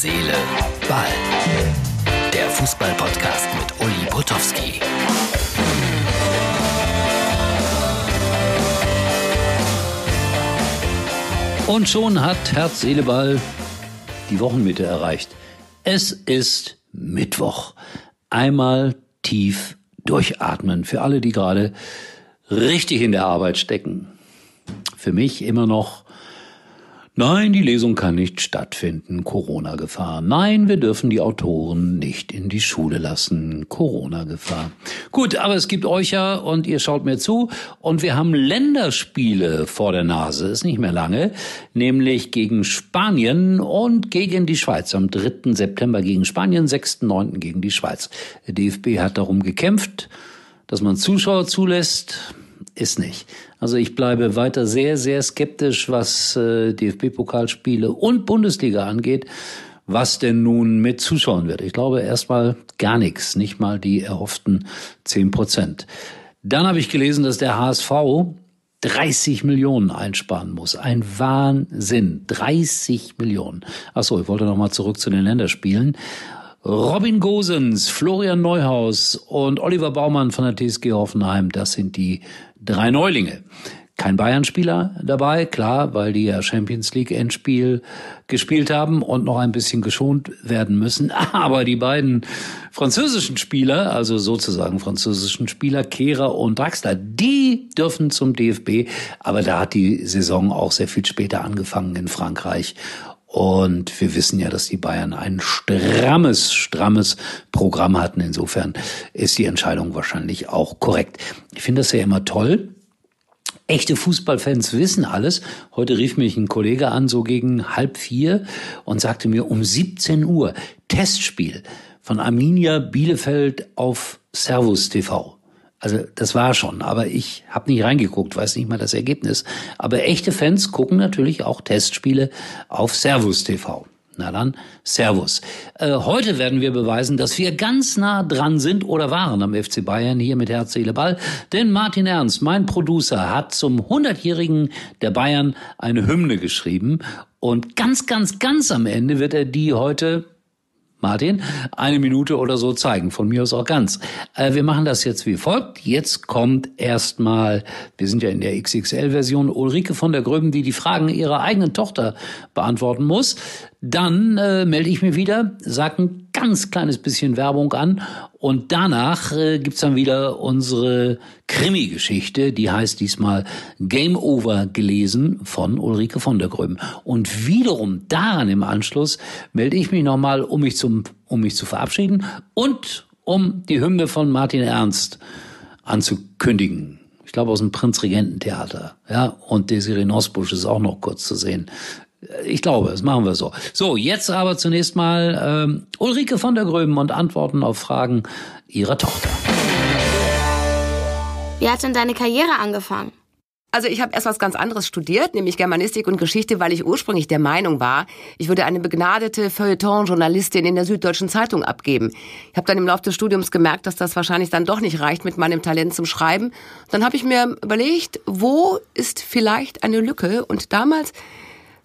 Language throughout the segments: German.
Seele, Ball. Der Fußball-Podcast mit Uli Potowski. Und schon hat Herz, Seele, Ball die Wochenmitte erreicht. Es ist Mittwoch. Einmal tief durchatmen für alle, die gerade richtig in der Arbeit stecken. Für mich immer noch Nein, die Lesung kann nicht stattfinden. Corona-Gefahr. Nein, wir dürfen die Autoren nicht in die Schule lassen. Corona-Gefahr. Gut, aber es gibt euch ja und ihr schaut mir zu und wir haben Länderspiele vor der Nase. Ist nicht mehr lange. Nämlich gegen Spanien und gegen die Schweiz. Am 3. September gegen Spanien, 6.9. gegen die Schweiz. Der DFB hat darum gekämpft, dass man Zuschauer zulässt ist nicht. Also ich bleibe weiter sehr, sehr skeptisch, was äh, DFB-Pokalspiele und Bundesliga angeht, was denn nun mit Zuschauern wird. Ich glaube erstmal gar nichts, nicht mal die erhofften zehn Prozent. Dann habe ich gelesen, dass der HSV 30 Millionen einsparen muss. Ein Wahnsinn. 30 Millionen. Ach so, ich wollte noch mal zurück zu den Länderspielen. Robin Gosens, Florian Neuhaus und Oliver Baumann von der TSG Hoffenheim, das sind die drei Neulinge. Kein Bayern-Spieler dabei, klar, weil die ja Champions League Endspiel gespielt haben und noch ein bisschen geschont werden müssen. Aber die beiden französischen Spieler, also sozusagen französischen Spieler, Kehrer und Draxler, die dürfen zum DFB. Aber da hat die Saison auch sehr viel später angefangen in Frankreich. Und wir wissen ja, dass die Bayern ein strammes, strammes Programm hatten. Insofern ist die Entscheidung wahrscheinlich auch korrekt. Ich finde das ja immer toll. Echte Fußballfans wissen alles. Heute rief mich ein Kollege an, so gegen halb vier, und sagte mir um 17 Uhr Testspiel von Arminia Bielefeld auf Servus TV. Also das war schon, aber ich habe nicht reingeguckt, weiß nicht mal das Ergebnis. Aber echte Fans gucken natürlich auch Testspiele auf Servus TV. Na dann, Servus. Äh, heute werden wir beweisen, dass wir ganz nah dran sind oder waren am FC Bayern hier mit Herz, Seele, Ball. Denn Martin Ernst, mein Producer, hat zum 100-jährigen der Bayern eine Hymne geschrieben. Und ganz, ganz, ganz am Ende wird er die heute Martin, eine Minute oder so zeigen, von mir aus auch ganz. Äh, wir machen das jetzt wie folgt. Jetzt kommt erstmal, wir sind ja in der XXL-Version, Ulrike von der Gröben, die die Fragen ihrer eigenen Tochter beantworten muss. Dann äh, melde ich mich wieder, sage ein ganz kleines bisschen Werbung an und danach äh, gibt's dann wieder unsere Krimi-Geschichte, die heißt diesmal Game Over gelesen von Ulrike von der Gröben. Und wiederum daran im Anschluss melde ich mich nochmal, um mich um mich zu verabschieden und um die Hymne von Martin Ernst anzukündigen. Ich glaube aus dem Prinzregententheater. Ja, und Desiree Nosbusch ist auch noch kurz zu sehen. Ich glaube, das machen wir so. So, jetzt aber zunächst mal ähm, Ulrike von der Gröben und Antworten auf Fragen ihrer Tochter. Wie hat denn deine Karriere angefangen? Also ich habe erst was ganz anderes studiert, nämlich Germanistik und Geschichte, weil ich ursprünglich der Meinung war, ich würde eine begnadete Feuilleton-Journalistin in der Süddeutschen Zeitung abgeben. Ich habe dann im Laufe des Studiums gemerkt, dass das wahrscheinlich dann doch nicht reicht mit meinem Talent zum Schreiben. Dann habe ich mir überlegt, wo ist vielleicht eine Lücke? Und damals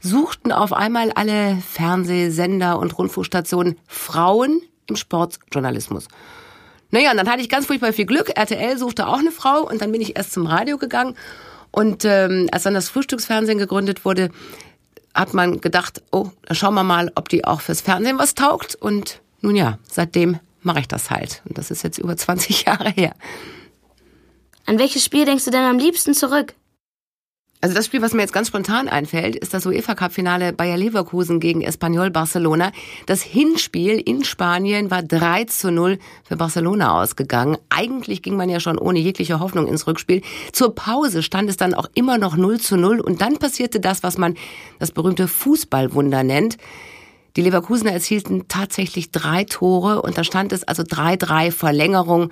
suchten auf einmal alle Fernsehsender und Rundfunkstationen Frauen im Sportjournalismus. Naja, und dann hatte ich ganz furchtbar viel Glück. RTL suchte auch eine Frau und dann bin ich erst zum Radio gegangen. Und ähm, als dann das Frühstücksfernsehen gegründet wurde, hat man gedacht, oh, schauen wir mal, ob die auch fürs Fernsehen was taugt. Und nun ja, seitdem mache ich das halt. Und das ist jetzt über 20 Jahre her. An welches Spiel denkst du denn am liebsten zurück? Also das Spiel, was mir jetzt ganz spontan einfällt, ist das UEFA Cup Finale Bayer Leverkusen gegen Espanyol Barcelona. Das Hinspiel in Spanien war 3 zu 0 für Barcelona ausgegangen. Eigentlich ging man ja schon ohne jegliche Hoffnung ins Rückspiel. Zur Pause stand es dann auch immer noch 0 zu 0 und dann passierte das, was man das berühmte Fußballwunder nennt. Die Leverkusener erzielten tatsächlich drei Tore und da stand es also 3-3 Verlängerung.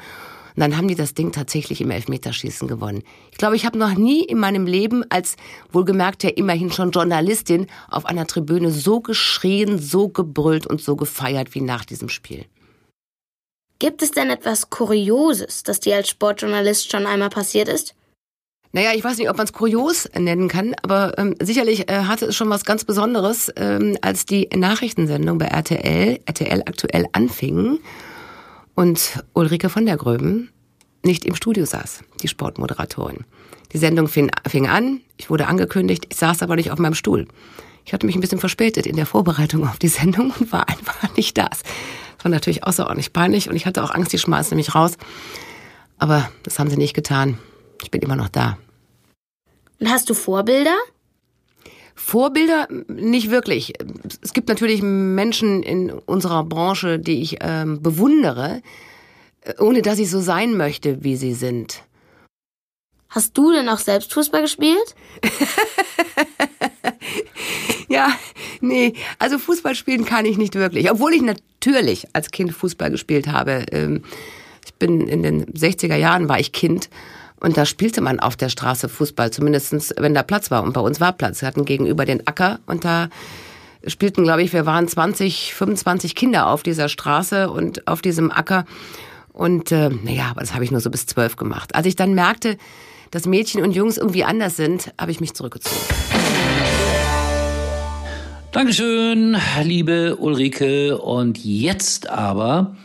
Und dann haben die das Ding tatsächlich im Elfmeterschießen gewonnen. Ich glaube, ich habe noch nie in meinem Leben als wohlgemerkt ja immerhin schon Journalistin auf einer Tribüne so geschrien, so gebrüllt und so gefeiert wie nach diesem Spiel. Gibt es denn etwas Kurioses, das dir als Sportjournalist schon einmal passiert ist? Naja, ich weiß nicht, ob man es kurios nennen kann, aber ähm, sicherlich äh, hatte es schon was ganz Besonderes, ähm, als die Nachrichtensendung bei RTL, RTL aktuell anfing und Ulrike von der Gröben nicht im Studio saß, die Sportmoderatorin. Die Sendung fing, fing an, ich wurde angekündigt, ich saß aber nicht auf meinem Stuhl. Ich hatte mich ein bisschen verspätet in der Vorbereitung auf die Sendung und war einfach nicht da. Das war natürlich außerordentlich peinlich und ich hatte auch Angst, die schmeißen mich raus. Aber das haben sie nicht getan. Ich bin immer noch da. Und hast du Vorbilder? Vorbilder nicht wirklich. Es gibt natürlich Menschen in unserer Branche, die ich ähm, bewundere, ohne dass ich so sein möchte, wie sie sind. Hast du denn auch selbst Fußball gespielt? ja, nee, also Fußball spielen kann ich nicht wirklich. Obwohl ich natürlich als Kind Fußball gespielt habe. Ähm, ich bin in den 60er Jahren war ich Kind und da spielte man auf der Straße Fußball, zumindestens wenn da Platz war. Und bei uns war Platz. Wir hatten gegenüber den Acker und da spielten, glaube ich, wir waren 20, 25 Kinder auf dieser Straße und auf diesem Acker. Und äh, naja, aber das habe ich nur so bis zwölf gemacht. Als ich dann merkte, dass Mädchen und Jungs irgendwie anders sind, habe ich mich zurückgezogen. Dankeschön, liebe Ulrike. Und jetzt aber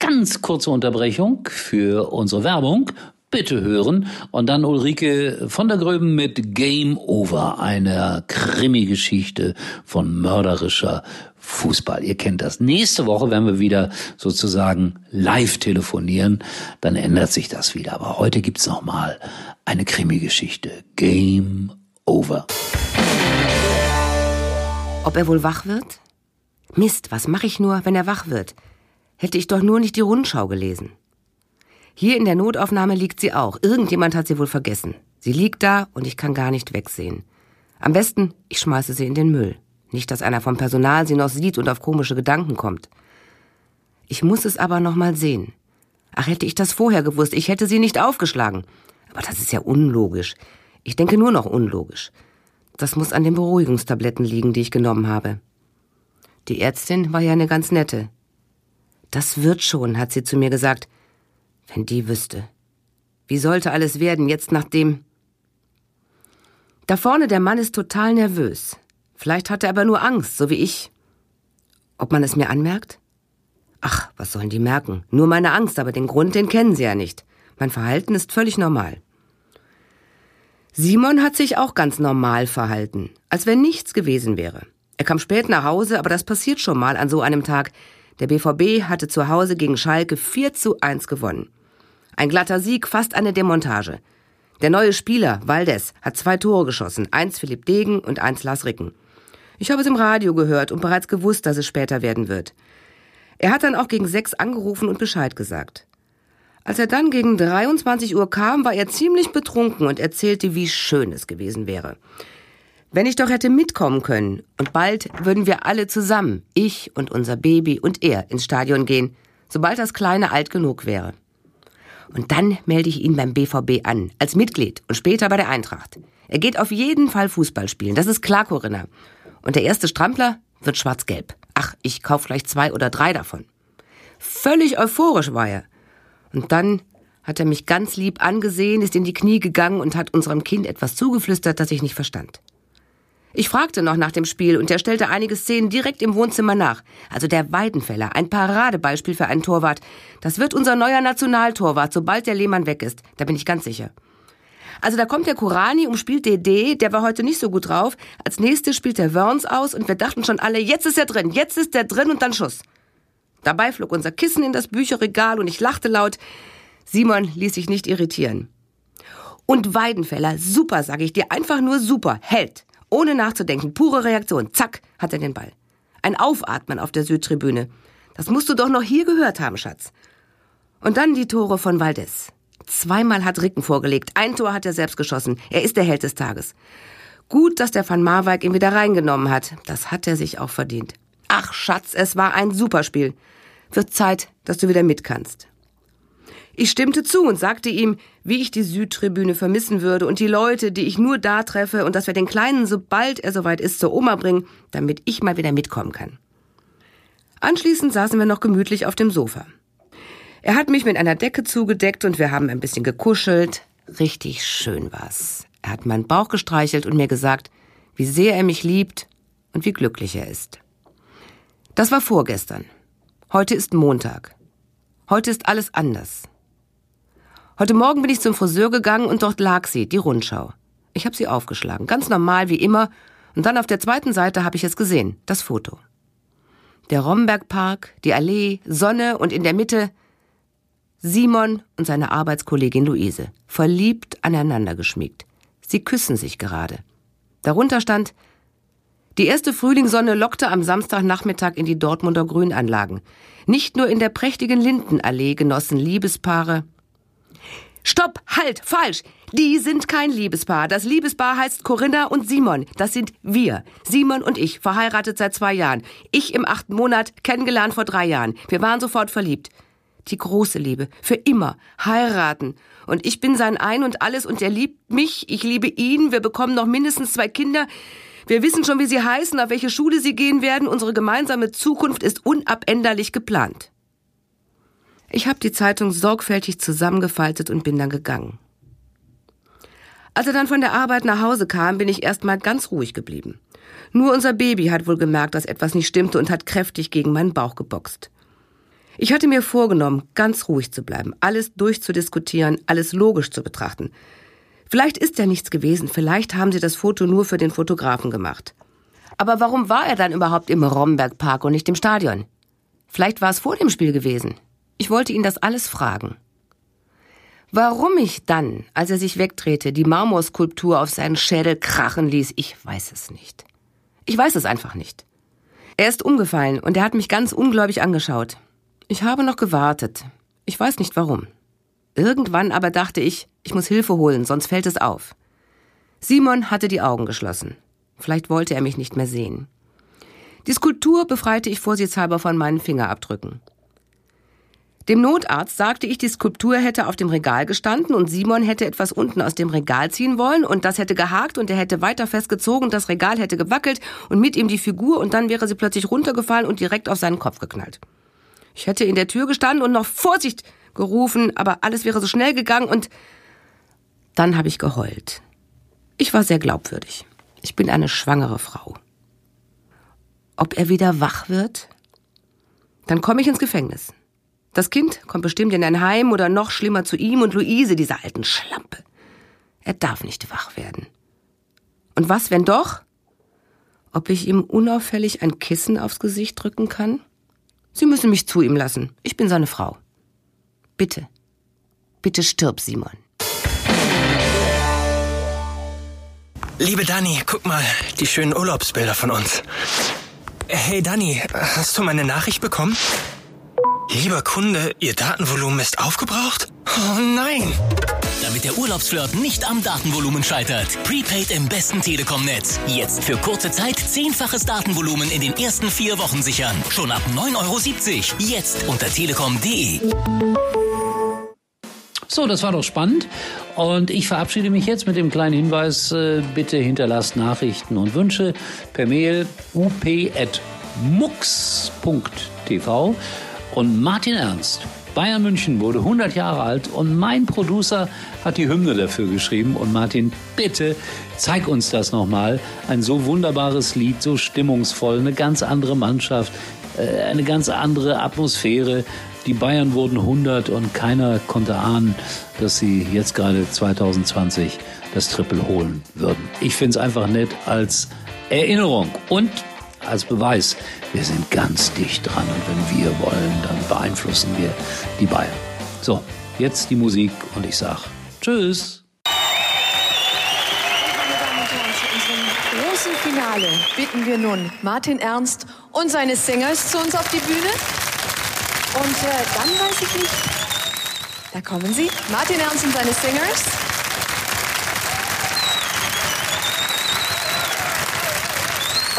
ganz kurze Unterbrechung für unsere Werbung. Bitte hören. Und dann Ulrike von der Gröben mit Game Over, einer Krimi-Geschichte von mörderischer Fußball. Ihr kennt das. Nächste Woche werden wir wieder sozusagen live telefonieren. Dann ändert sich das wieder. Aber heute gibt's noch mal eine Krimi-Geschichte. Game Over. Ob er wohl wach wird? Mist, was mache ich nur, wenn er wach wird? Hätte ich doch nur nicht die Rundschau gelesen. Hier in der Notaufnahme liegt sie auch. Irgendjemand hat sie wohl vergessen. Sie liegt da und ich kann gar nicht wegsehen. Am besten, ich schmeiße sie in den Müll. Nicht, dass einer vom Personal sie noch sieht und auf komische Gedanken kommt. Ich muss es aber noch mal sehen. Ach, hätte ich das vorher gewusst, ich hätte sie nicht aufgeschlagen. Aber das ist ja unlogisch. Ich denke nur noch unlogisch. Das muss an den Beruhigungstabletten liegen, die ich genommen habe. Die Ärztin war ja eine ganz nette. Das wird schon, hat sie zu mir gesagt. Wenn die wüsste. Wie sollte alles werden, jetzt nachdem. Da vorne der Mann ist total nervös. Vielleicht hat er aber nur Angst, so wie ich. Ob man es mir anmerkt? Ach, was sollen die merken? Nur meine Angst, aber den Grund, den kennen sie ja nicht. Mein Verhalten ist völlig normal. Simon hat sich auch ganz normal verhalten, als wenn nichts gewesen wäre. Er kam spät nach Hause, aber das passiert schon mal an so einem Tag. Der BVB hatte zu Hause gegen Schalke 4 zu 1 gewonnen. Ein glatter Sieg, fast eine Demontage. Der neue Spieler, Valdes, hat zwei Tore geschossen, eins Philipp Degen und eins Lars Ricken. Ich habe es im Radio gehört und bereits gewusst, dass es später werden wird. Er hat dann auch gegen sechs angerufen und Bescheid gesagt. Als er dann gegen 23 Uhr kam, war er ziemlich betrunken und erzählte, wie schön es gewesen wäre. Wenn ich doch hätte mitkommen können und bald würden wir alle zusammen, ich und unser Baby und er, ins Stadion gehen, sobald das Kleine alt genug wäre. Und dann melde ich ihn beim BVB an, als Mitglied und später bei der Eintracht. Er geht auf jeden Fall Fußball spielen, das ist klar, Corinna. Und der erste Strampler wird schwarz-gelb. Ach, ich kauf gleich zwei oder drei davon. Völlig euphorisch war er. Und dann hat er mich ganz lieb angesehen, ist in die Knie gegangen und hat unserem Kind etwas zugeflüstert, das ich nicht verstand. Ich fragte noch nach dem Spiel und er stellte einige Szenen direkt im Wohnzimmer nach. Also der Weidenfeller, ein Paradebeispiel für einen Torwart. Das wird unser neuer Nationaltorwart, sobald der Lehmann weg ist. Da bin ich ganz sicher. Also da kommt der Kurani und spielt DD, der war heute nicht so gut drauf. Als nächstes spielt der Wörns aus und wir dachten schon alle, jetzt ist er drin, jetzt ist er drin und dann Schuss. Dabei flog unser Kissen in das Bücherregal und ich lachte laut. Simon ließ sich nicht irritieren. Und Weidenfeller, super, sage ich dir, einfach nur super, Held. Ohne nachzudenken, pure Reaktion. Zack, hat er den Ball. Ein Aufatmen auf der Südtribüne. Das musst du doch noch hier gehört haben, Schatz. Und dann die Tore von Valdes. Zweimal hat Ricken vorgelegt. Ein Tor hat er selbst geschossen. Er ist der Held des Tages. Gut, dass der Van Marwijk ihn wieder reingenommen hat. Das hat er sich auch verdient. Ach, Schatz, es war ein Superspiel. Wird Zeit, dass du wieder mit kannst. Ich stimmte zu und sagte ihm, wie ich die Südtribüne vermissen würde und die Leute, die ich nur da treffe und dass wir den Kleinen, sobald er soweit ist, zur Oma bringen, damit ich mal wieder mitkommen kann. Anschließend saßen wir noch gemütlich auf dem Sofa. Er hat mich mit einer Decke zugedeckt und wir haben ein bisschen gekuschelt. Richtig schön war's. Er hat meinen Bauch gestreichelt und mir gesagt, wie sehr er mich liebt und wie glücklich er ist. Das war vorgestern. Heute ist Montag. Heute ist alles anders. Heute Morgen bin ich zum Friseur gegangen und dort lag sie, die Rundschau. Ich habe sie aufgeschlagen, ganz normal wie immer, und dann auf der zweiten Seite habe ich es gesehen, das Foto. Der Rombergpark, die Allee, Sonne und in der Mitte Simon und seine Arbeitskollegin Luise, verliebt aneinander geschmiegt. Sie küssen sich gerade. Darunter stand Die erste Frühlingssonne lockte am Samstagnachmittag in die Dortmunder Grünanlagen. Nicht nur in der prächtigen Lindenallee genossen Liebespaare Stopp, halt, falsch. Die sind kein Liebespaar. Das Liebespaar heißt Corinna und Simon. Das sind wir. Simon und ich, verheiratet seit zwei Jahren. Ich im achten Monat, kennengelernt vor drei Jahren. Wir waren sofort verliebt. Die große Liebe. Für immer. Heiraten. Und ich bin sein Ein und alles und er liebt mich. Ich liebe ihn. Wir bekommen noch mindestens zwei Kinder. Wir wissen schon, wie sie heißen, auf welche Schule sie gehen werden. Unsere gemeinsame Zukunft ist unabänderlich geplant. Ich habe die Zeitung sorgfältig zusammengefaltet und bin dann gegangen. Als er dann von der Arbeit nach Hause kam, bin ich erstmal ganz ruhig geblieben. Nur unser Baby hat wohl gemerkt, dass etwas nicht stimmte und hat kräftig gegen meinen Bauch geboxt. Ich hatte mir vorgenommen, ganz ruhig zu bleiben, alles durchzudiskutieren, alles logisch zu betrachten. Vielleicht ist ja nichts gewesen, vielleicht haben sie das Foto nur für den Fotografen gemacht. Aber warum war er dann überhaupt im Rombergpark und nicht im Stadion? Vielleicht war es vor dem Spiel gewesen. Ich wollte ihn das alles fragen. Warum ich dann, als er sich wegdrehte, die Marmorskulptur auf seinen Schädel krachen ließ, ich weiß es nicht. Ich weiß es einfach nicht. Er ist umgefallen und er hat mich ganz ungläubig angeschaut. Ich habe noch gewartet. Ich weiß nicht warum. Irgendwann aber dachte ich, ich muss Hilfe holen, sonst fällt es auf. Simon hatte die Augen geschlossen. Vielleicht wollte er mich nicht mehr sehen. Die Skulptur befreite ich vorsichtshalber von meinen Fingerabdrücken. Dem Notarzt sagte ich, die Skulptur hätte auf dem Regal gestanden und Simon hätte etwas unten aus dem Regal ziehen wollen und das hätte gehakt und er hätte weiter festgezogen und das Regal hätte gewackelt und mit ihm die Figur und dann wäre sie plötzlich runtergefallen und direkt auf seinen Kopf geknallt. Ich hätte in der Tür gestanden und noch Vorsicht gerufen, aber alles wäre so schnell gegangen und dann habe ich geheult. Ich war sehr glaubwürdig. Ich bin eine schwangere Frau. Ob er wieder wach wird? Dann komme ich ins Gefängnis. Das Kind kommt bestimmt in ein Heim oder noch schlimmer zu ihm und Luise, dieser alten Schlampe. Er darf nicht wach werden. Und was, wenn doch? Ob ich ihm unauffällig ein Kissen aufs Gesicht drücken kann? Sie müssen mich zu ihm lassen. Ich bin seine Frau. Bitte. Bitte stirb, Simon. Liebe Dani, guck mal, die schönen Urlaubsbilder von uns. Hey Dani, hast du meine Nachricht bekommen? Lieber Kunde, Ihr Datenvolumen ist aufgebraucht? Oh nein! Damit der Urlaubsflirt nicht am Datenvolumen scheitert. Prepaid im besten Telekom-Netz. Jetzt für kurze Zeit zehnfaches Datenvolumen in den ersten vier Wochen sichern. Schon ab 9,70 Euro. Jetzt unter telekom.de. So, das war doch spannend. Und ich verabschiede mich jetzt mit dem kleinen Hinweis, äh, bitte hinterlasst Nachrichten und Wünsche per Mail up.mux.tv. Und Martin Ernst, Bayern München wurde 100 Jahre alt und mein Producer hat die Hymne dafür geschrieben. Und Martin, bitte zeig uns das nochmal. Ein so wunderbares Lied, so stimmungsvoll, eine ganz andere Mannschaft, äh, eine ganz andere Atmosphäre. Die Bayern wurden 100 und keiner konnte ahnen, dass sie jetzt gerade 2020 das Triple holen würden. Ich finde es einfach nett als Erinnerung. Und als Beweis, wir sind ganz dicht dran und wenn wir wollen, dann beeinflussen wir die Bayern. So, jetzt die Musik und ich sag Tschüss. Großen Finale bitten wir nun Martin Ernst und seine Singers zu uns auf die Bühne. Und äh, dann weiß ich nicht, da kommen sie, Martin Ernst und seine Singers.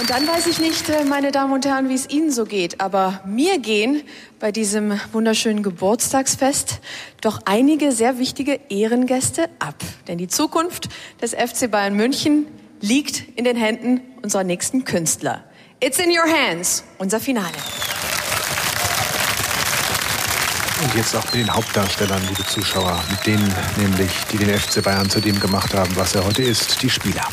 Und dann weiß ich nicht, äh, meine Damen und Herren, wie es Ihnen so geht. Aber mir gehen bei diesem wunderschönen Geburtstagsfest doch einige sehr wichtige Ehrengäste ab. Denn die Zukunft des FC Bayern München liegt in den Händen unserer nächsten Künstler. It's in your hands, unser Finale. Und jetzt auch mit den Hauptdarstellern, liebe Zuschauer, mit denen nämlich, die den FC Bayern zu dem gemacht haben, was er heute ist, die Spieler.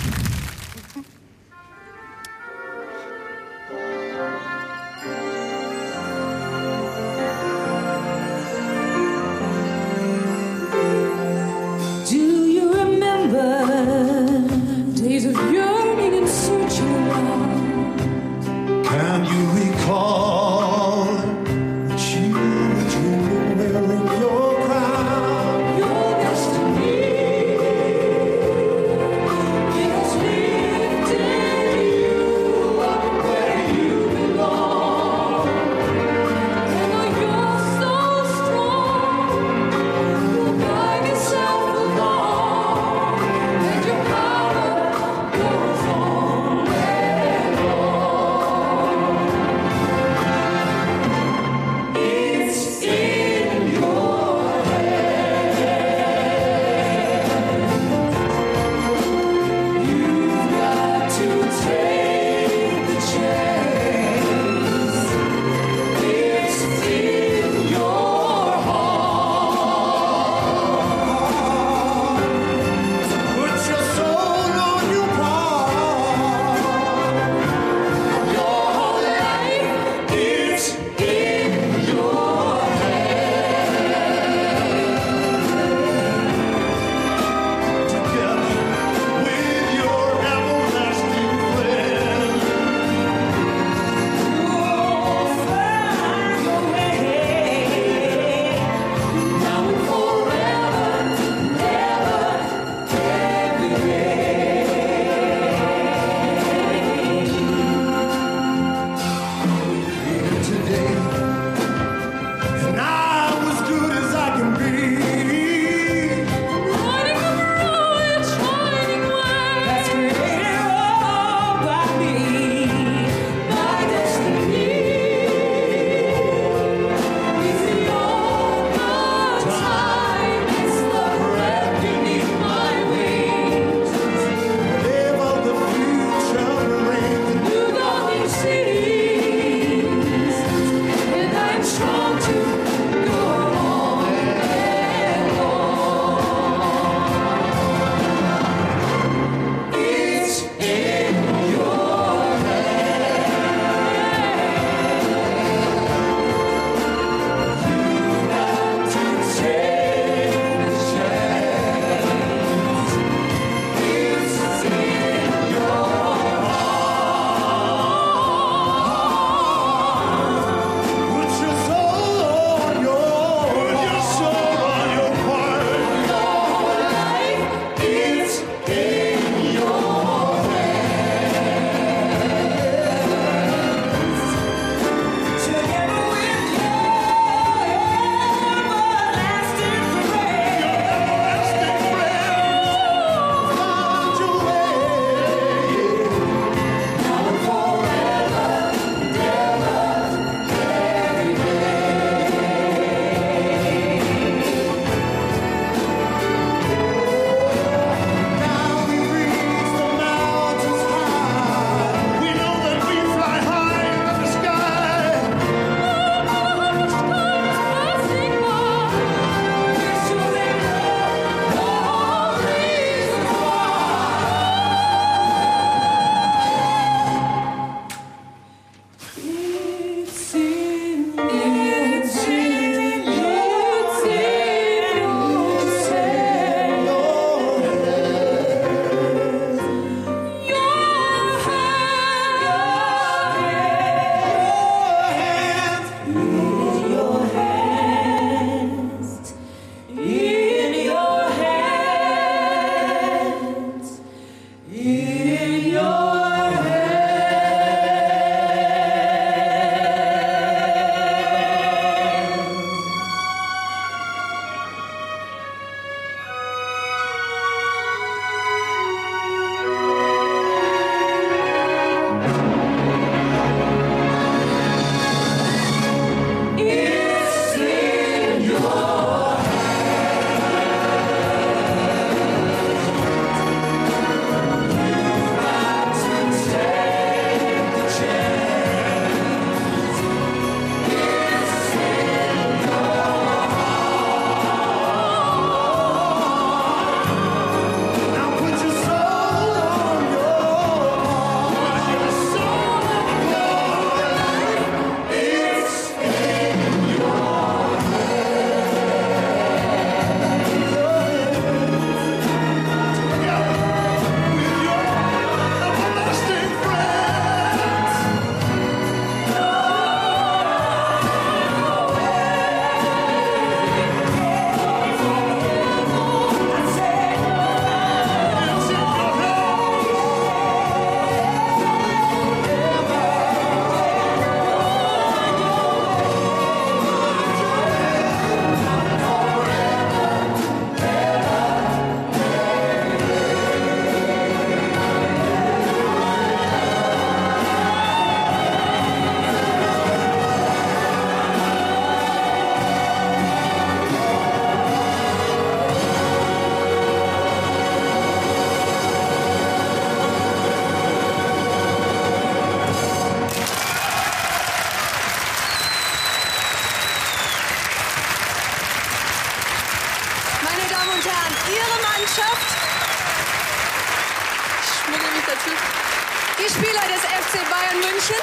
die Spieler des FC Bayern München.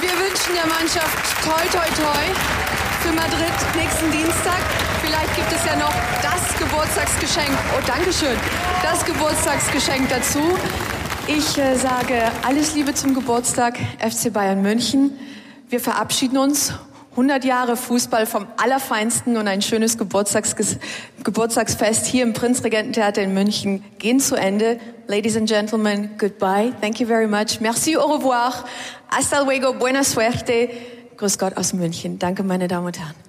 Wir wünschen der Mannschaft toi toi toi für Madrid nächsten Dienstag. Vielleicht gibt es ja noch das Geburtstagsgeschenk. Oh, Dankeschön. Das Geburtstagsgeschenk dazu. Ich äh, sage alles Liebe zum Geburtstag FC Bayern München. Wir verabschieden uns 100 Jahre Fußball vom Allerfeinsten und ein schönes Geburtstags Geburtstagsfest hier im Prinzregententheater in München gehen zu Ende. Ladies and gentlemen, goodbye. Thank you very much. Merci, au revoir. Hasta luego, buena suerte. Grüß Gott aus München. Danke, meine Damen und Herren.